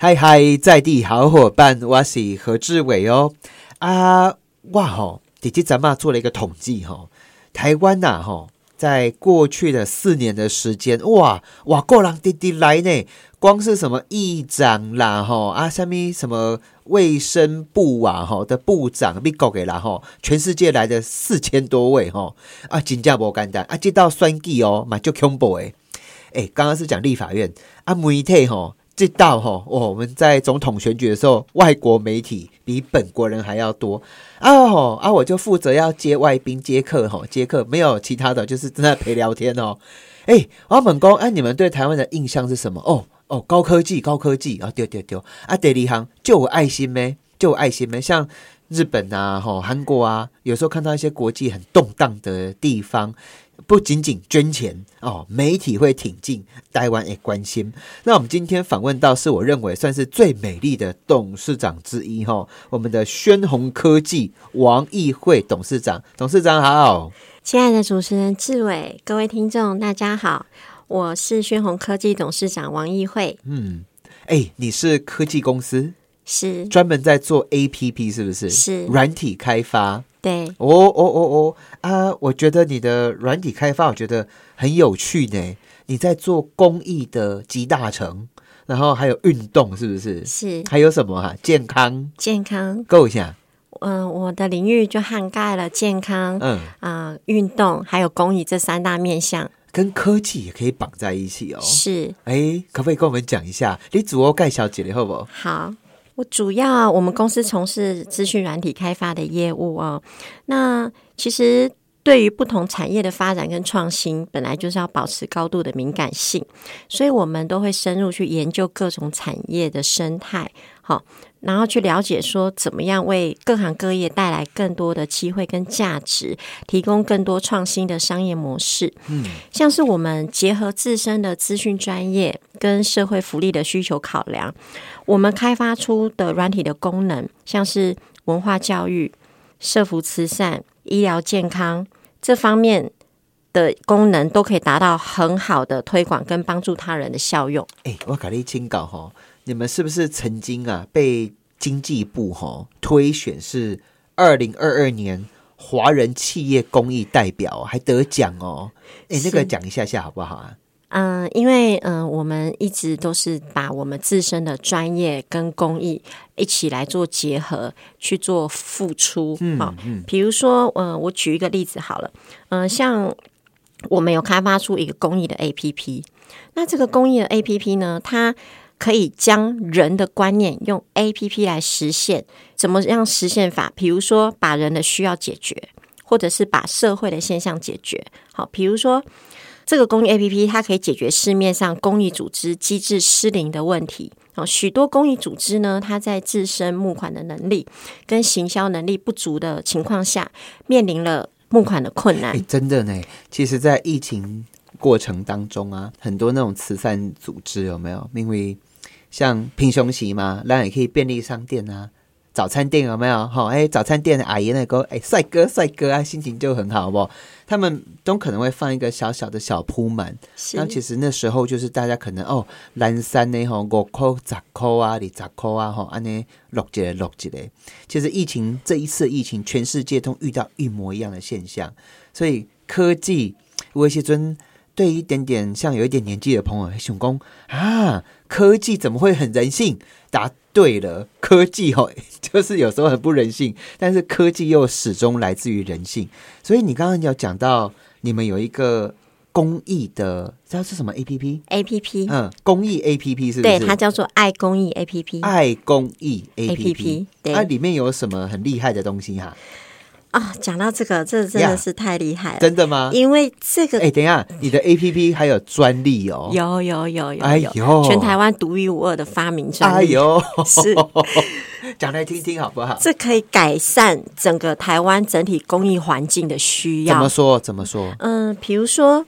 嗨嗨，在地好伙伴，我是何志伟哦。啊，哇吼，姐姐咱妈做了一个统计哈，台湾呐哈，在过去的四年的时间，哇哇，过人滴滴来呢，光是什么议长啦哈啊，下面什么卫生部啊哈的部长，被搞给啦哈，全世界来的四千多位哈啊，金价不简单啊，接到算计哦，嘛就恐怖诶。诶，刚刚是讲立法院啊，媒体吼。知道哈，我们在总统选举的时候，外国媒体比本国人还要多啊！吼啊，我就负责要接外宾、接客哈，接客没有其他的，就是正在陪聊天哦。哎，阿本公，哎，你们对台湾的印象是什么？哦哦，高科技，高科技啊！丢丢丢啊！第二行就有爱心没？就有爱心没？像日本啊，吼韩国啊，有时候看到一些国际很动荡的地方。不仅仅捐钱哦，媒体会挺进，台湾也关心。那我们今天访问到是我认为算是最美丽的董事长之一哈，我们的宣宏科技王义慧董事长。董事长好，亲爱的主持人志伟，各位听众大家好，我是宣宏科技董事长王义慧。嗯，哎，你是科技公司？是专门在做 APP 是不是？是软体开发。对，哦哦哦哦啊！我觉得你的软体开发，我觉得很有趣呢。你在做公益的集大成，然后还有运动，是不是？是。还有什么哈？健康，健康，够一下。嗯，我的领域就涵盖了健康，嗯啊，运动，还有公益这三大面向，跟科技也可以绑在一起哦。是。哎，可不可以跟我们讲一下？你主要盖小姐你好不？好。我主要我们公司从事资讯软体开发的业务哦。那其实对于不同产业的发展跟创新，本来就是要保持高度的敏感性，所以我们都会深入去研究各种产业的生态，好，然后去了解说怎么样为各行各业带来更多的机会跟价值，提供更多创新的商业模式。嗯，像是我们结合自身的资讯专业跟社会福利的需求考量。我们开发出的软体的功能，像是文化教育、社福慈善、医疗健康这方面的功能，都可以达到很好的推广跟帮助他人的效用。哎，我搞你清稿哈，你们是不是曾经啊被经济部哈推选是二零二二年华人企业公益代表，还得奖哦？哎，那个讲一下下好不好啊？嗯，因为嗯，我们一直都是把我们自身的专业跟公益一起来做结合，去做付出。嗯嗯，比如说，嗯，我举一个例子好了，嗯，像我们有开发出一个公益的 APP，那这个公益的 APP 呢，它可以将人的观念用 APP 来实现，怎么样实现法？比如说，把人的需要解决，或者是把社会的现象解决。好，比如说。这个公益 A P P 它可以解决市面上公益组织机制失灵的问题哦。许多公益组织呢，它在自身募款的能力跟行销能力不足的情况下，面临了募款的困难。真的呢，其实，在疫情过程当中啊，很多那种慈善组织有没有？因为像平胸席嘛，那也可以便利商店啊。早餐店有没有？哈，哎，早餐店的阿姨那个，哎，帅哥，帅哥啊，心情就很好，不？他们都可能会放一个小小的小铺满，那其实那时候就是大家可能哦，蓝山呢，吼，五块、十块啊，你十块啊，哈，安尼落几嘞，落几嘞。其实疫情这一次疫情，全世界都遇到一模一样的现象，所以科技有些尊对一点点像有一点年纪的朋友，想讲啊，科技怎么会很人性？答对了，科技 哦，就是有时候很不人性，但是科技又始终来自于人性。所以你刚刚有讲到，你们有一个公益的，知道是什么 A P P？A P P，嗯，公益 A P P 是？对，它叫做爱公益 A P P，爱公益 A P P，它里面有什么很厉害的东西哈？啊，讲到这个，这真的是太厉害了，真的吗？因为这个，哎，等一下，你的 A P P 还有专利哦，有有有有，哎呦，全台湾独一无二的发明专利，哎呦，是，讲来听听好不好？这可以改善整个台湾整体公益环境的需要。怎么说？怎么说？嗯，比如说，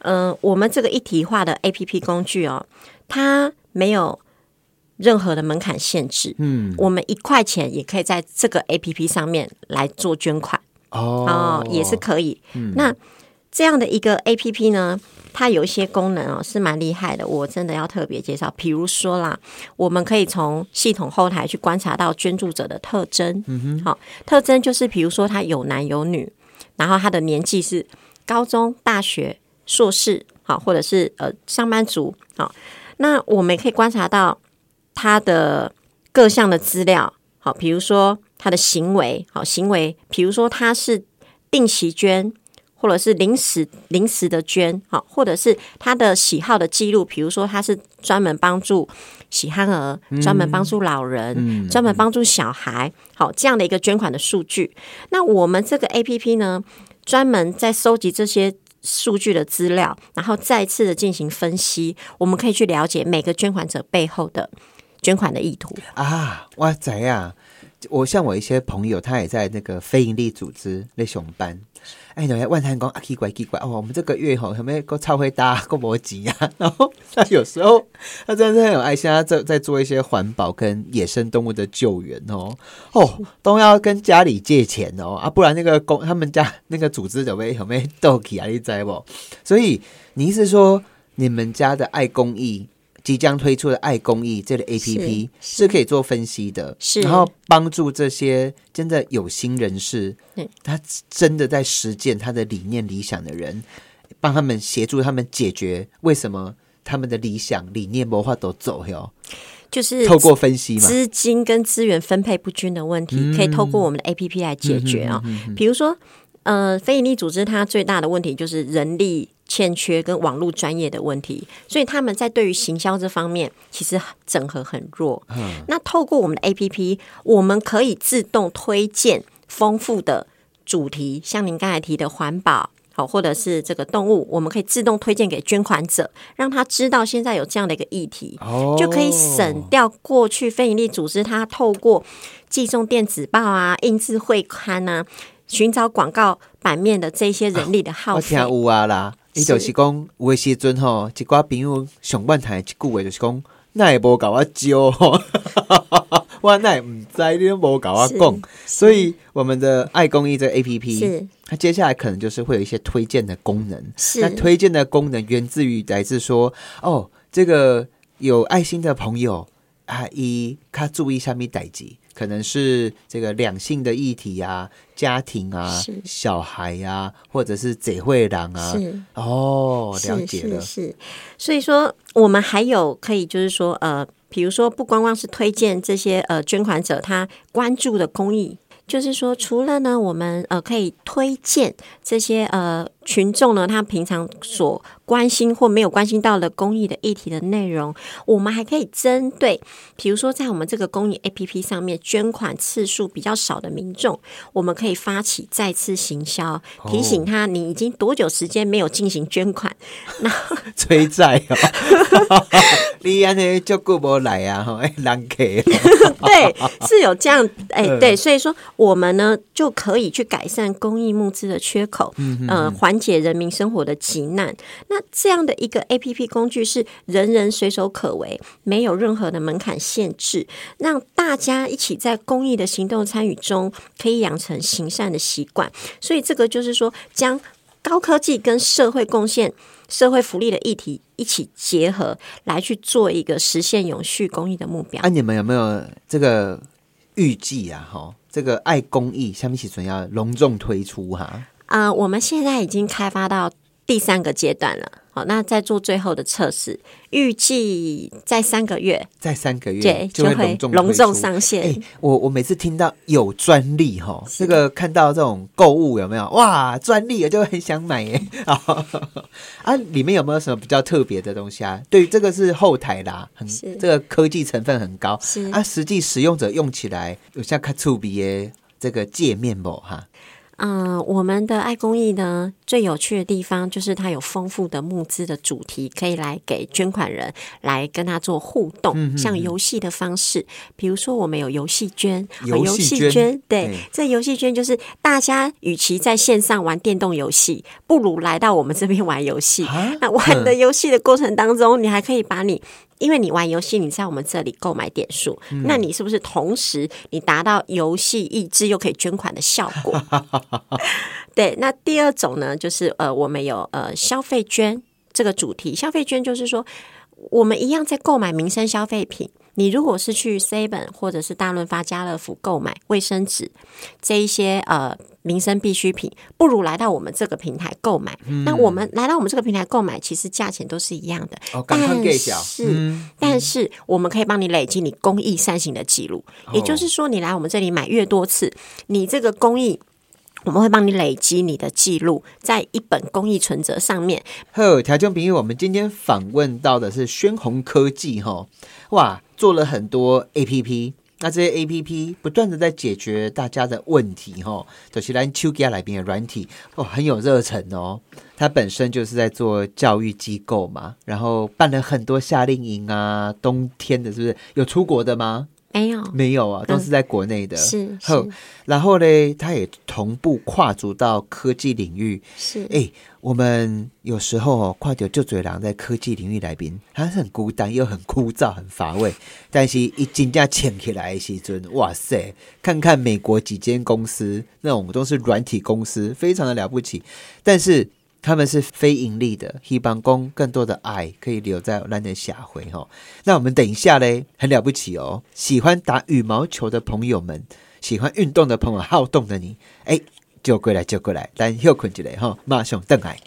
嗯，我们这个一体化的 A P P 工具哦，它没有。任何的门槛限制，嗯，我们一块钱也可以在这个 A P P 上面来做捐款哦，也是可以。那这样的一个 A P P 呢，它有一些功能哦，是蛮厉害的。我真的要特别介绍，比如说啦，我们可以从系统后台去观察到捐助者的特征。嗯哼，好，特征就是比如说他有男有女，然后他的年纪是高中、大学、硕士，好，或者是呃上班族，好。那我们可以观察到他的各项的资料，好，比如说他的行为，好行为，比如说他是定期捐。或者是临时临时的捐，好，或者是他的喜好的记录，比如说他是专门帮助喜憨儿，专门帮助老人，专门帮助小孩，好这样的一个捐款的数据。那我们这个 A P P 呢，专门在收集这些数据的资料，然后再次的进行分析，我们可以去了解每个捐款者背后的捐款的意图啊！哇塞呀！我像我一些朋友，他也在那个非营利组织那熊班。哎，有些万滩讲啊，奇怪奇怪哦，我们这个月吼有没有够超会搭够摩吉呀？然后他有时候他真的是很有爱心，他在在做一些环保跟野生动物的救援哦哦，都要跟家里借钱哦啊，不然那个公他们家那个组织有没有没有斗起啊？你知不？所以你意思说你们家的爱公益？即将推出的爱公益这个 A P P 是。可以做分析的，是。然后帮助这些真的有心人士，他真的在实践他的理念理想的人，帮他们协助他们解决为什么他们的理想理念谋划都走哟，就是透过分析嘛，资金跟资源分配不均的问题，可以透过我们的 A P P 来解决啊。比如说，呃，非营利组织它最大的问题就是人力。欠缺跟网络专业的问题，所以他们在对于行销这方面其实整合很弱。嗯，那透过我们的 A P P，我们可以自动推荐丰富的主题，像您刚才提的环保，好，或者是这个动物，我们可以自动推荐给捐款者，让他知道现在有这样的一个议题，就可以省掉过去非营利组织他透过寄送电子报啊、印制会刊啊、寻找广告版面的这些人力的耗费。我听有啊啦。伊就是讲，有诶时阵吼，一寡朋友上半台一句话就是讲，那也无甲我教，我那也毋知你都无甲我讲，所以我们的爱公益这 A P P，它接下来可能就是会有一些推荐的功能。那推荐的功能源自于来自说，哦，这个有爱心的朋友啊，伊他注意下面代志。可能是这个两性的议题啊，家庭啊，小孩呀，或者是贼会郎啊，哦，了解了，是，所以说我们还有可以就是说，呃，比如说不光光是推荐这些呃捐款者他关注的公益。就是说，除了呢，我们呃可以推荐这些呃群众呢，他平常所关心或没有关心到的公益的议题的内容，我们还可以针对，比如说在我们这个公益 A P P 上面捐款次数比较少的民众，我们可以发起再次行销，提醒他你已经多久时间没有进行捐款，那 催债哦，你安尼就顾不来啊，哎，难给，对，是有这样，哎，对，所以说。我们呢就可以去改善公益募资的缺口，嗯呃，缓解人民生活的急难。那这样的一个 A P P 工具是人人随手可为，没有任何的门槛限制，让大家一起在公益的行动参与中，可以养成行善的习惯。所以这个就是说，将高科技跟社会贡献、社会福利的议题一起结合，来去做一个实现永续公益的目标。那你们有没有这个预计啊？哈？这个爱公益下面起准要隆重推出哈！我们现在已经开发到第三个阶段了，好，那在做最后的测试，预计在三个月，在三个月对就会隆重上线。我我每次听到有专利哈，这个看到这种购物有没有哇专利，我就很想买耶 啊！里面有没有什么比较特别的东西啊？对，这个是后台啦，很这个科技成分很高，是啊，实际使用者用起来有像看触笔的这个界面不哈？嗯，我们的爱公益呢，最有趣的地方就是它有丰富的募资的主题，可以来给捐款人来跟他做互动，像游戏的方式。比如说，我们有游戏捐，游戏捐，对，这游戏捐就是大家与其在线上玩电动游戏，不如来到我们这边玩游戏。那玩的游戏的过程当中，你还可以把你。因为你玩游戏，你在我们这里购买点数，嗯那你是不是同时你达到游戏益智又可以捐款的效果？对，那第二种呢，就是呃，我们有呃消费捐这个主题，消费捐就是说，我们一样在购买民生消费品。你如果是去 Seven 或者是大润发、家乐福购买卫生纸这一些呃民生必需品，不如来到我们这个平台购买。那我们来到我们这个平台购买，其实价钱都是一样的，哦，赶快但，是、嗯，但是我们可以帮你累积你公益善行的记录，哦也就是说，你来我们这里买越多次，你这个公益。我们会帮你累积你的记录，在一本公益存折上面。呵，条件朋友，我们今天访问到的是宣宏科技哈，哇，做了很多 A P P，那这些 A P P 不断的在解决大家的问题哈，就是咱秋家来宾的软体哦，很有热忱哦。他本身就是在做教育机构嘛，然后办了很多夏令营啊，冬天的是不是有出国的吗？没有，没有啊，都是在国内的。是然后呢，它也同步跨足到科技领域，是，哎、我们有时候哦，跨掉就嘴狼在科技领域来宾，他是很孤单又很枯燥、很乏味。但是一金价牵起来的时阵，哇塞！看看美国几间公司，那种都是软体公司，非常的了不起。但是他们是非盈利的，希望供更多的爱可以留在咱的下回哈。那我们等一下嘞，很了不起哦！喜欢打羽毛球的朋友们，喜欢运动的朋友，好动的你，哎、就过来，就过来，咱休困一下哈，马上登来。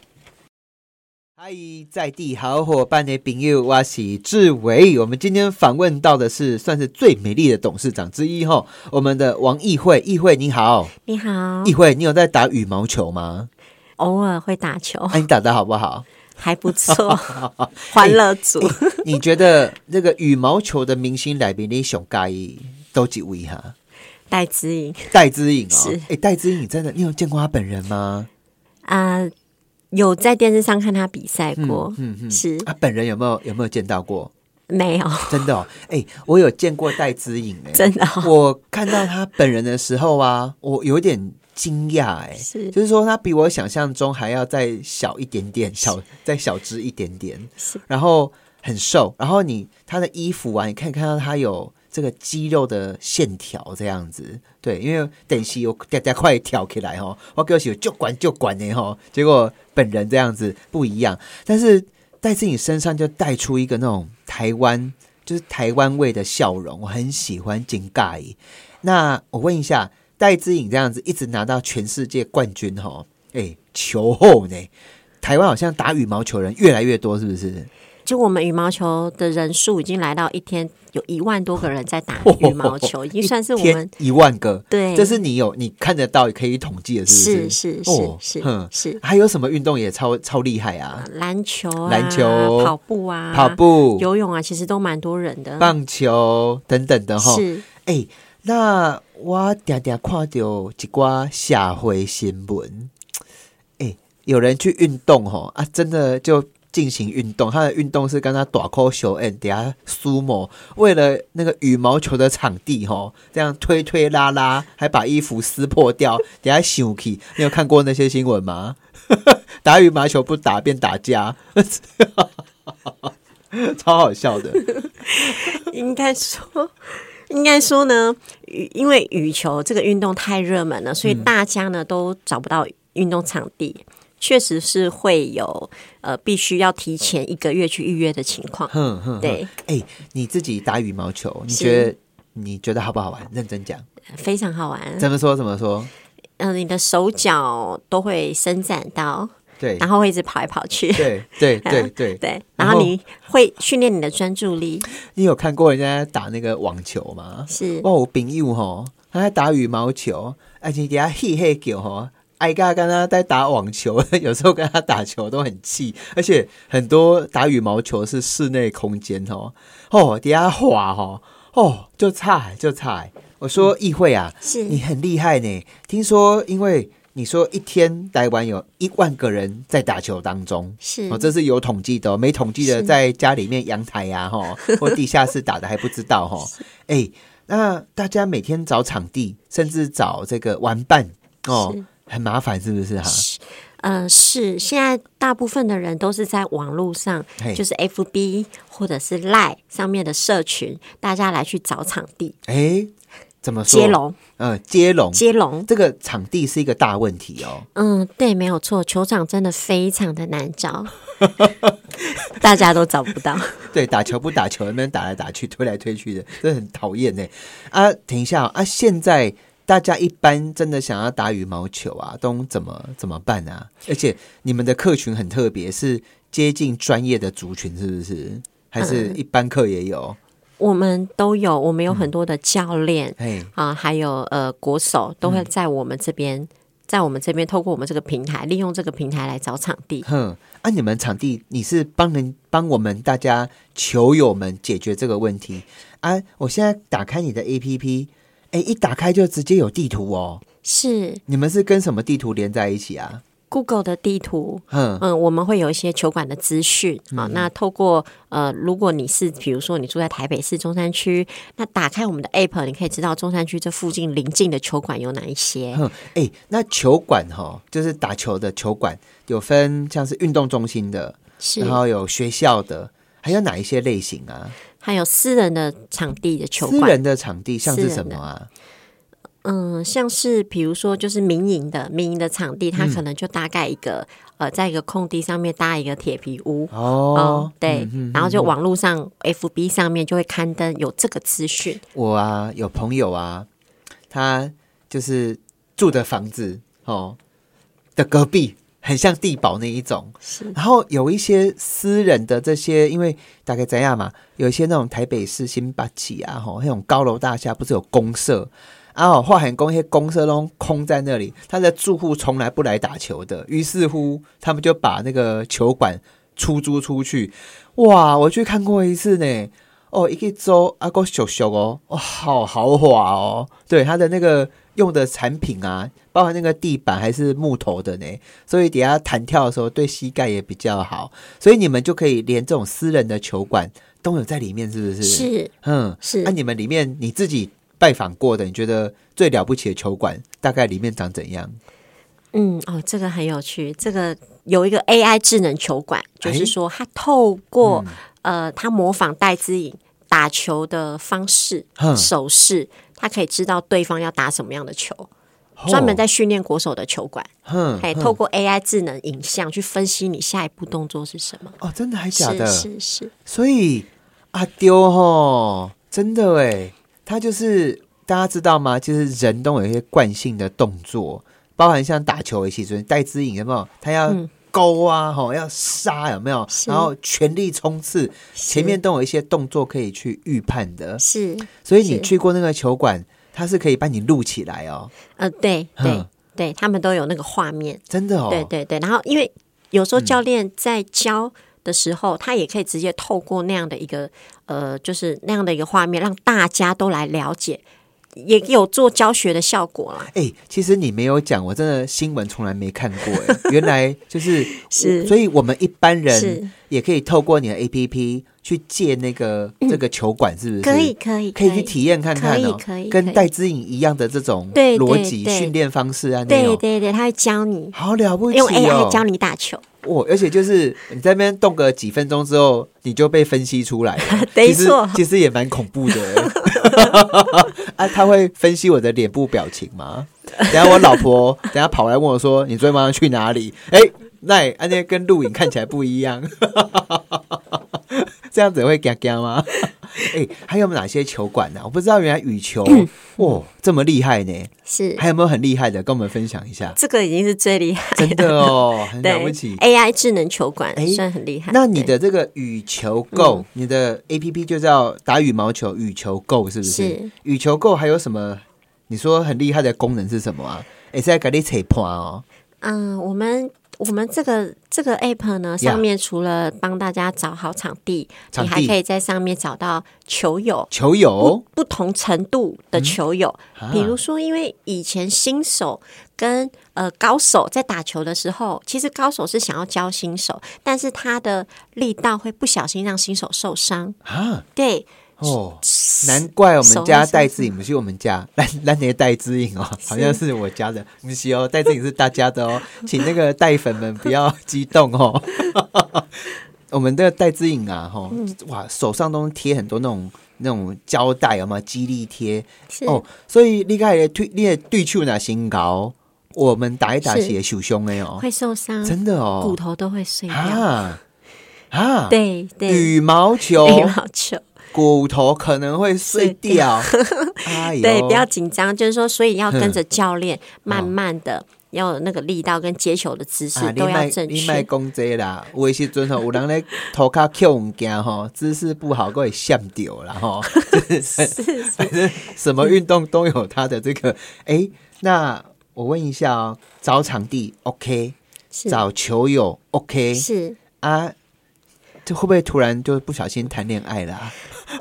嗨，在地好伙伴的朋友，我是志伟。我们今天访问到的是算是最美丽的董事长之一哈，我们的王议会。议会你好，你好，议会，你有在打羽毛球吗？偶尔会打球，哎、你打的好不好？还不错，欢乐组。你觉得那个羽毛球的明星来宾，你想介意都几位哈？戴资颖戴资颖哦是，哎，戴资颖真的，你有见过他本人吗？啊、有在电视上看他比赛过，嗯嗯，是他本人有没有有没有见到过？没有，真的哦，哎、我有见过戴资颖哎，真的哦、我看到他本人的时候啊，我有点惊讶哎，是。就是说他比我想象中还要再小一点点，小再小只一点点，是。然后很瘦，然后你他的衣服啊，你可以看到他有这个肌肉的线条这样子，对，因为等西有嗲嗲快跳起来哦，我给我就管就管呢哈，结果本人这样子不一样，但是戴自己身上就带出一个那种台湾就是台湾味的笑容，我很喜欢金盖。那我问一下，戴资颖这样子一直拿到全世界冠军哈，哎、球后呢？台湾好像打羽毛球人越来越多，是不是？就我们羽毛球的人数已经来到一天有一万多个人在打羽毛球，已经算是我天们一万个，对，这是你有你看得到可以统计的，是不是是是是是哼是还有什么运动也超超厉害啊？篮球啊、篮球跑步啊、跑、步、游泳啊，其实都蛮多人的。棒球等等的哈。是哎、那我常常看到一寡社会新闻，哎、有人去运动吼啊，真的就进行运动，他的运动是跟他短扣手摁底下苏某，为了那个羽毛球的场地吼，这样推推拉拉，还把衣服撕破掉，等下生气。你有看过那些新闻吗？打羽毛球不打便打架，超好笑的。应该说，应该说呢，羽因为羽球这个运动太热门了，所以大家呢都找不到运动场地，确实是会有呃必须要提前一个月去预约的情况。哼哼，对，哎、你自己打羽毛球，你是觉得你觉得好不好玩？认真讲，非常好玩。怎么说怎么说？嗯、你的手脚都会伸展到，对然后会一直跑来跑去。对对 对对，对，然后你会训练你的专注力，你有看过人家打那个网球吗？是哇，我朋友吼，他在打羽毛球，而且底下嘿嘿叫吼。挨个跟他在打网球，有时候跟他打球都很气，而且很多打羽毛球是室内空间哦，哦，底下滑哦，哦，就差就差。我说议会啊，是你很厉害呢。听说，因为你说一天台湾有一万个人在打球当中，是。哦，这是有统计的、哦，没统计的在家里面阳台呀、哈，或地下室打的还不知道哈。哎，那大家每天找场地，甚至找这个玩伴哦，很麻烦，是不是哈？呃，是。是现在大部分的人都是在网络上，就是 FB 或者是 Line 上面的社群，大家来去找场地。哎，怎么说？接，龙，嗯，接龙，接龙。这个场地是一个大问题哦。嗯，对，没有错，球场真的非常的难找，大家都找不到。对，打球不打球，那边打来打去，推来推去的，这很讨厌呢。啊，停一下哦啊！现在大家一般真的想要打羽毛球啊，都怎么怎么办啊？而且你们的客群很特别，是接近专业的族群，是不是？还是一般客也有？我们都有，我们有很多的教练哎、啊、还有呃国手都会在我们这边，在我们这边透过我们这个平台，利用这个平台来找场地。哼，啊，你们场地你是帮人帮我们大家球友们解决这个问题啊？我现在打开你的 APP，哎，一打开就直接有地图哦。是你们是跟什么地图连在一起啊？Google 的地图，嗯，嗯，我们会有一些球馆的资讯啊。那透过呃，如果你是比如说你住在台北市中山区，那打开我们的 App，你可以知道中山区这附近邻近的球馆有哪一些。哼，哎，那球馆哈，就是打球的球馆，有分像是运动中心的，然，后有学校的，还有哪一些类型啊？还有私人的场地的球馆私人，的场地像是什么啊？嗯，像是比如说就是民营的民营的场地，嗯它可能就大概一个、呃，在一个空地上面搭一个铁皮屋。哦，对，然后就网络上 FB 上面就会刊登有这个资讯，我啊，有朋友啊，他就是住的房子哦的隔壁，很像地堡那一种。是然后有一些私人的这些，因为大概怎样嘛，有一些那种台北市新八旗啊，吼那种高楼大厦，不是有公社。啊，哦化很公一些公社都空在那里，他的住户从来不来打球的，于是乎他们就把那个球馆出租出去。哇，我去看过一次呢，哦，一个周啊，够小小哦，哇，好豪华哦。对，它的那个用的产品啊，包含那个地板还是木头的呢，所以底下弹跳的时候对膝盖也比较好。所以你们就可以连这种私人的球馆都有在里面，是不是？，是嗯，是那、你们里面你自己拜访过的，你觉得最了不起的球馆大概里面长怎样？嗯哦，这个很有趣。这个有一个 AI 智能球馆，就哎是说它透过、嗯呃，它模仿戴资颖打球的方式、手势，它可以知道对方要打什么样的球。专门在训练国手的球馆，哼还透过 AI 智能影像去分析你下一步动作是什么。哦，真的还假的？是是是，所以阿丢吼，真的哎，他就是大家知道吗？就是人都有一些惯性的动作，包含像打球的其中戴资颖有没有？他要嗯勾啊，吼、要杀有没有？然后全力冲刺，前面都有一些动作可以去预判的。是所以你去过那个球馆，它是可以帮你录起来哦，呃，对对嗯对，他们都有那个画面。真的哦。对对对，然后因为有时候教练在教的时候，他也可以直接透过那样的一个呃，就是那样的一个画面，让大家都来了解，也有做教学的效果啦。哎、其实你没有讲，我真的新闻从来没看过。哎，原来就是 是所以我们一般人也可以透过你的 A P P 去借那个、这个球馆，是不是？嗯可以可以可以去体验看看哦，可以可以跟戴之颖一样的这种逻辑对训练方式啊，那对种对对，他会教你好了不起用哦 AI 教你打球。哇！而且就是你在那边动个几分钟之后，你就被分析出来了，没错其实也蛮恐怖的。啊，他会分析我的脸部表情吗？等下我老婆等下跑来问我说：“你昨天晚上去哪里？”哎、那安那跟录影看起来不一样，这样子会嘎嘎吗？哎、还有哪些球馆呢、我不知道，原来羽球哇这么厉害呢！是还有没有很厉害的，跟我们分享一下？这个已经是最厉害真的哦，很了不起。AI 智能球馆哎算很厉害。那你的这个羽球 Go，、你的 A P P 就叫打羽毛球羽球 Go 是不是？是羽球 Go 还有什么？你说很厉害的功能是什么啊？也是在给你扯破哦。嗯，我们我们这个这个 app 呢，上面除了帮大家找好场地，你还可以在上面找到球友。球友？不同程度的球友，啊。比如说，因为以前新手跟呃高手在打球的时候，其实高手是想要教新手，但是他的力道会不小心让新手受伤。啊，对，哦，难怪我们家戴之颖不是我们家，蓝蓝蝶戴之颖哦，好像是我家的，不是哦，戴之颖是大家的哦，请那个戴粉们不要激动哦。我们的戴之颖啊，哈，哇，手上都贴很多那种那种胶带，有吗？激励贴？是。哦，所以你看推你的对手那身高，我们打一打是。血受伤的哦，会受伤，真的哦，骨头都会碎掉。啊啊，对对，羽毛球。羽毛球，骨头可能会碎掉，对，不要紧张，就是说，所以要跟着教练，慢慢的要有那个力道跟接球的姿势啊，都要卖正你卖确。讲这啦，有的时阵吼，有人咧头壳捡物件吼，姿势不好，会闪掉啦吼。反正什么运动都有它的这个，哎、那我问一下哦，找场地 OK，是找球友 OK 是，啊，这会不会突然就不小心谈恋爱了、啊？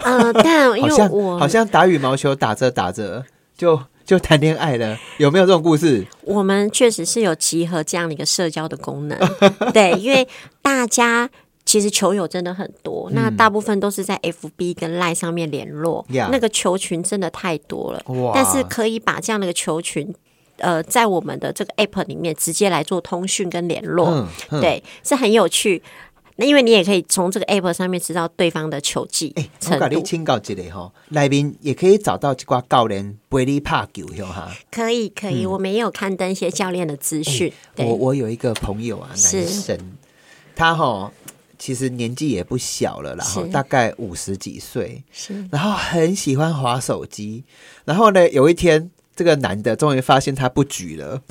呃，但 因为我好像打羽毛球打着打着就就谈恋爱了，有没有这种故事？我们确实是有集合这样的一个社交的功能，对，因为大家其实球友真的很多，那大部分都是在 FB 跟 Line 上面联络 Yeah 那个球群真的太多了，哇但是可以把这样的一个球群。呃，在我们的这个 app 里面直接来做通讯跟联络，嗯，嗯，对，是很有趣。那因为你也可以从这个 app 上面知道对方的球技哎、我程度，甲你请教一下吼，内面也可以找到一寡教练陪你拍球哟哈。可以可以，我们也有刊登一些教练的资讯。我我有一个朋友啊，男是生，他哈其实年纪也不小了然后，大概五十几岁，是然后很喜欢滑手机。然后呢，有一天这个男的终于发现他不举了，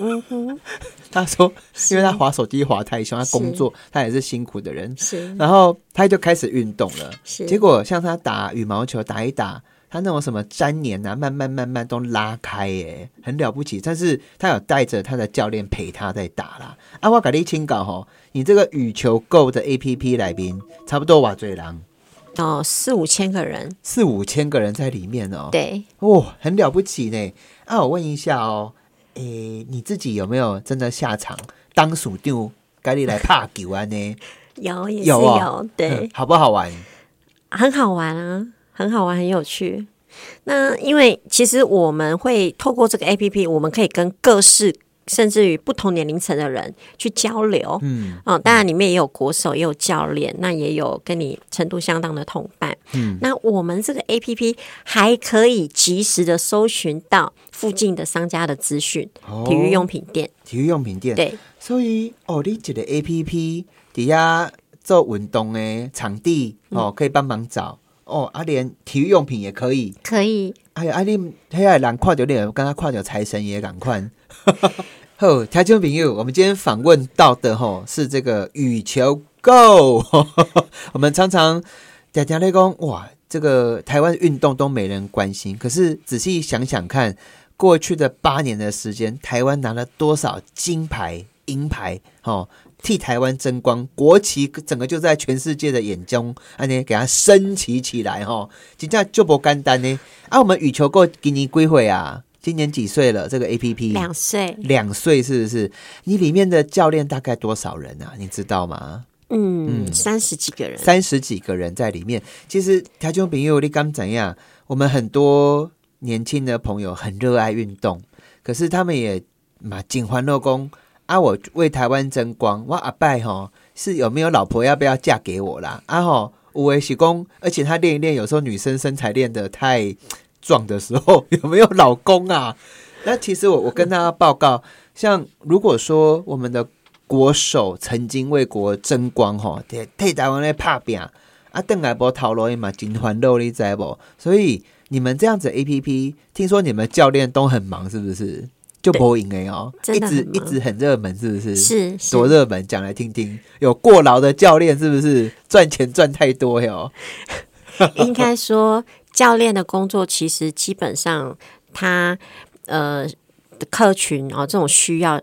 嗯哼，他说，因为他滑手机滑太凶，他工作他也是辛苦的人，是。然后他就开始运动了。是，结果像他打羽毛球打一打，他那种什么粘黏啊，慢慢慢慢都拉开，耶，很了不起。但是他有带着他的教练陪他在打啦。啊，我跟你请教吼，你这个羽球 Go 的 A P P 来宾，差不多瓦最狼哦，四五千个人，四五千个人在里面哦，对，哦，很了不起呢。啊，我问一下哦，诶，你自己有没有真的下场当属丢，该你来怕球啊呢？有也是有对嗯，好不好玩？很好玩啊，很好玩，很有趣。那因为其实我们会透过这个 A P P，我们可以跟各式甚至于不同年龄层的人去交流。嗯哦，当然里面也有国手，也有教练，那也有跟你程度相当的同伴。嗯，那我们这个 A P P 还可以及时的搜寻到附近的商家的资讯，哦体育用品店。体育用品店。对，所以哦，你这个 A P P 底下做运动的场地哦，可以帮忙找哦，啊，连体育用品也可以。可以。哎呀，啊你迄个人看到你，刚刚看到财神爷赶快。好，听众朋友，我们今天访问到的吼是这个羽球 Go，我们常常讲讲咧讲哇，这个台湾运动都没人关心，可是仔细想想看，过去的八年的时间，台湾拿了多少金牌、银牌，哦，替台湾争光，国旗整个就在全世界的眼中，安尼给它升起起来，哈，真正就不简单呢。啊，我们羽球 Go 今年归回啊，今年几岁了？这个 A P P 两岁，两岁是不是？你里面的教练大概多少人啊？你知道吗？嗯，三十几个人，三十几个人在里面。其实台中朋友，你刚怎样？我们很多年轻的朋友很热爱运动，可是他们也嘛锦欢乐功啊！我为台湾争光，我阿拜吼是有没有老婆要不要嫁给我啦？啊吼，有为是公，而且他练一练，有时候女生身材练得太壮的时候，有没有老公啊？那其实我我跟大家报告，像如果说我们的国手曾经为国争光吼，替替台湾来拍拼啊，邓来波头路嘛，金环肉，你知不？所以你们这样子 A P P，听说你们教练都很忙，是不是？就播赢哎哦，一直一直很热门，是不是？是是多热门，讲来听听。有过劳的教练是不是赚钱赚太多哟？应该说，教练的工作其实基本上他呃的客群哦，这种需要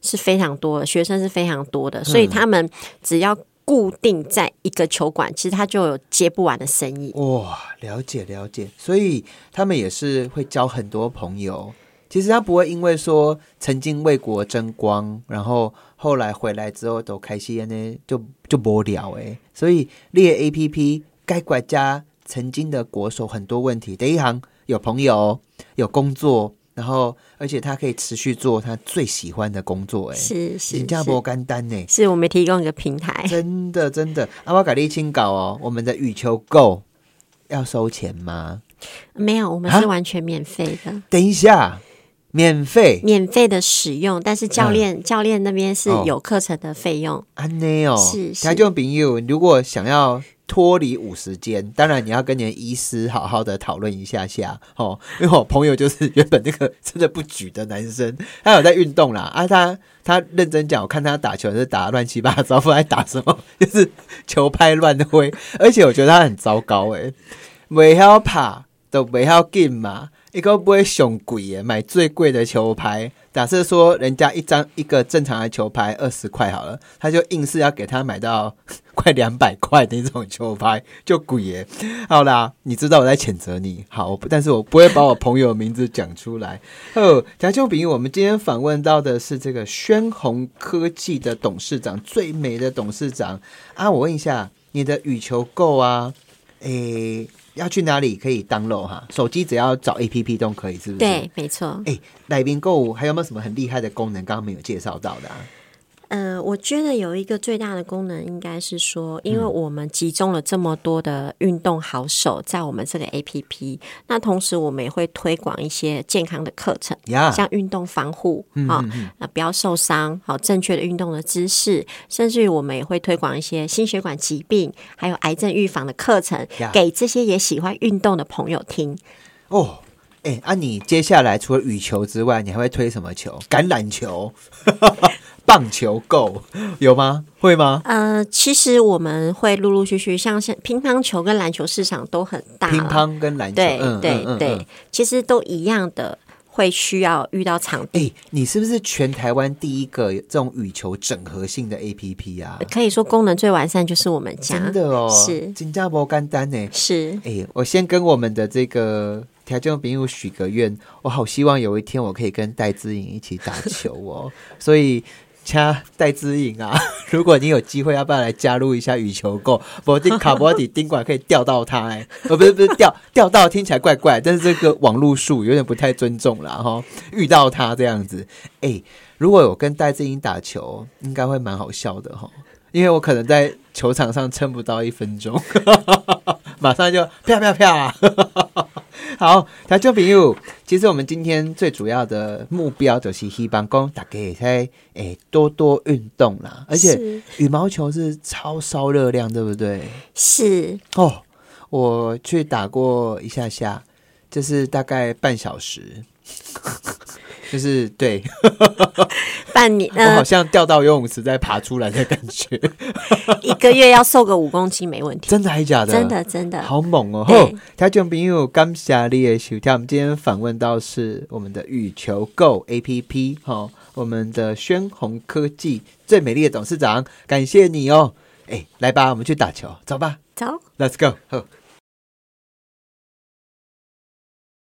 是非常多的，学生是非常多的，所以他们只要固定在一个球馆，其实他就有接不完的生意。哇，了解了解，所以他们也是会交很多朋友。其实他不会因为说曾经为国争光，然后后来回来之后都开心呢，就就无聊诶。所以列 A P P 该国家曾经的国手很多问题。第一行有朋友，有工作，然后而且他可以持续做他最喜欢的工作。哎，是是新加坡干单呢，是我们提供一个平台。真的真的，阿巴改利清稿哦，我们的羽球购要收钱吗？没有，我们是完全免费的。等一下。免费，免费的使用，但是教练教练那边是有课程的费用。安内哦，是是。他就朋友，如果想要脱离五十间，当然你要跟你的医师好好的讨论一下下哦。因为我朋友就是原本那个真的不举的男生，他有在运动啦啊，他他认真讲，我看他打球是打乱七八糟，不知道打什么，就是球拍乱挥，而且我觉得他很糟糕诶，未晓拍都未晓进嘛。一个不会熊鬼耶，买最贵的球拍。假设说人家一张一个正常的球拍二十块好了，他就硬是要给他买到 快两百块的那种球拍，就鬼耶。好啦，你知道我在谴责你，好，但是我不会把我朋友名字讲出来。哦，贾秋平，我们今天访问到的是这个宣宏科技的董事长，最美的董事长啊。我问一下，你的羽球够啊？诶。要去哪里可以 download 哈？手机只要找 A P P 都可以，是不是？对，没错。哎，来宾购物还有没有什么很厉害的功能？刚刚没有介绍到的。呃，我觉得有一个最大的功能，应该是说，因为我们集中了这么多的运动好手在我们这个 A P P，那同时我们也会推广一些健康的课程，像运动防护啊，那不要受伤，好正确的运动的姿势，甚至于我们也会推广一些心血管疾病还有癌症预防的课程，给这些也喜欢运动的朋友听。哦，哎，那你接下来除了羽球之外，你还会推什么球？橄榄球。棒球够有吗？会吗？呃，其实我们会陆陆续续，像像乒乓球跟篮球市场都很大。乒乓跟篮球，对对对，其实都一样的，会需要遇到场地。哎，你是不是全台湾第一个这种羽球整合性的 A P P 啊？可以说功能最完善就是我们家，真的哦，是新加坡干单呢。是，哎，我先跟我们的这个条件朋友许个愿，我好希望有一天我可以跟戴姿颖一起打球哦，所以。掐戴之颖啊！如果你有机会，要不要来加入一下羽球购？我定卡波底丁管可以钓到他哎！哦，不是不是钓 钓到，听起来怪怪，但是这个网络术有点不太尊重了哈。遇到他这样子，哎，如果我跟戴资颖打球，应该会蛮好笑的哈。因为我可能在球场上撑不到一分钟，马上就啪啪啪。好，台中朋友，其实我们今天最主要的目标就是希望讲大家在诶多多运动啦，而且羽毛球是超烧热量，对不对？是哦，我去打过一下下，就是大概半小时。就是对，半年，我好像掉到游泳池再爬出来的感觉。一个月要瘦个五公斤没问题，真的还是假的？真的真的，好猛哦！好，听众朋友，感谢你的收听。我们今天访问到是我们的羽球 Go A P P，哈，我们的宣宏科技最美丽的董事长，感谢你哦！哎，来吧，我们去打球，走吧，走，Let's go，好。